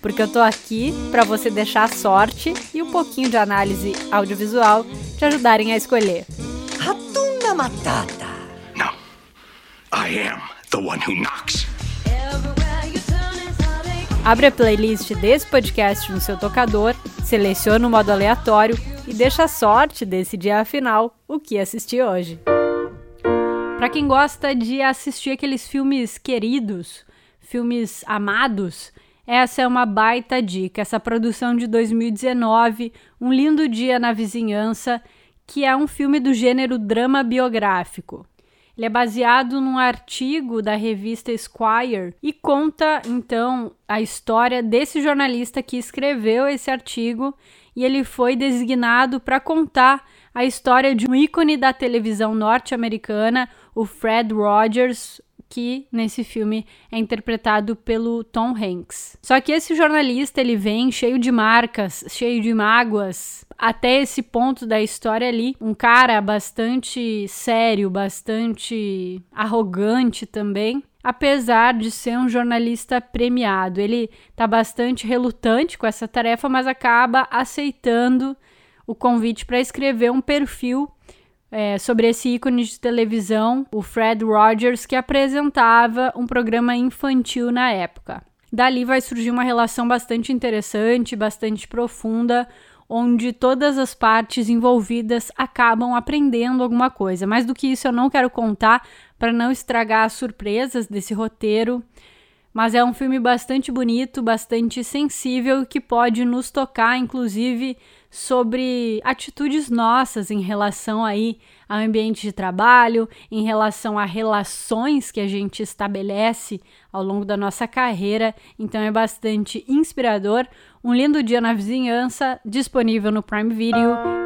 porque eu tô aqui para você deixar a sorte e um pouquinho de análise audiovisual te ajudarem a escolher. Ratunda Matata. No. I am the one who knocks. Abre a playlist desse podcast no seu tocador, seleciona o modo aleatório e deixa a sorte decidir afinal o que assistir hoje. Para quem gosta de assistir aqueles filmes queridos, filmes amados, essa é uma baita dica, essa produção de 2019, Um Lindo Dia na Vizinhança, que é um filme do gênero drama biográfico. Ele é baseado num artigo da revista Esquire e conta então a história desse jornalista que escreveu esse artigo e ele foi designado para contar a história de um ícone da televisão norte-americana, o Fred Rogers, que nesse filme é interpretado pelo Tom Hanks. Só que esse jornalista ele vem cheio de marcas, cheio de mágoas. Até esse ponto da história ali, um cara bastante sério, bastante arrogante também, apesar de ser um jornalista premiado. Ele está bastante relutante com essa tarefa, mas acaba aceitando o convite para escrever um perfil é, sobre esse ícone de televisão, o Fred Rogers, que apresentava um programa infantil na época. Dali vai surgir uma relação bastante interessante, bastante profunda, onde todas as partes envolvidas acabam aprendendo alguma coisa. Mais do que isso, eu não quero contar para não estragar as surpresas desse roteiro. Mas é um filme bastante bonito, bastante sensível, que pode nos tocar, inclusive, sobre atitudes nossas em relação aí ao ambiente de trabalho, em relação a relações que a gente estabelece ao longo da nossa carreira. Então é bastante inspirador. Um lindo dia na vizinhança, disponível no Prime Video.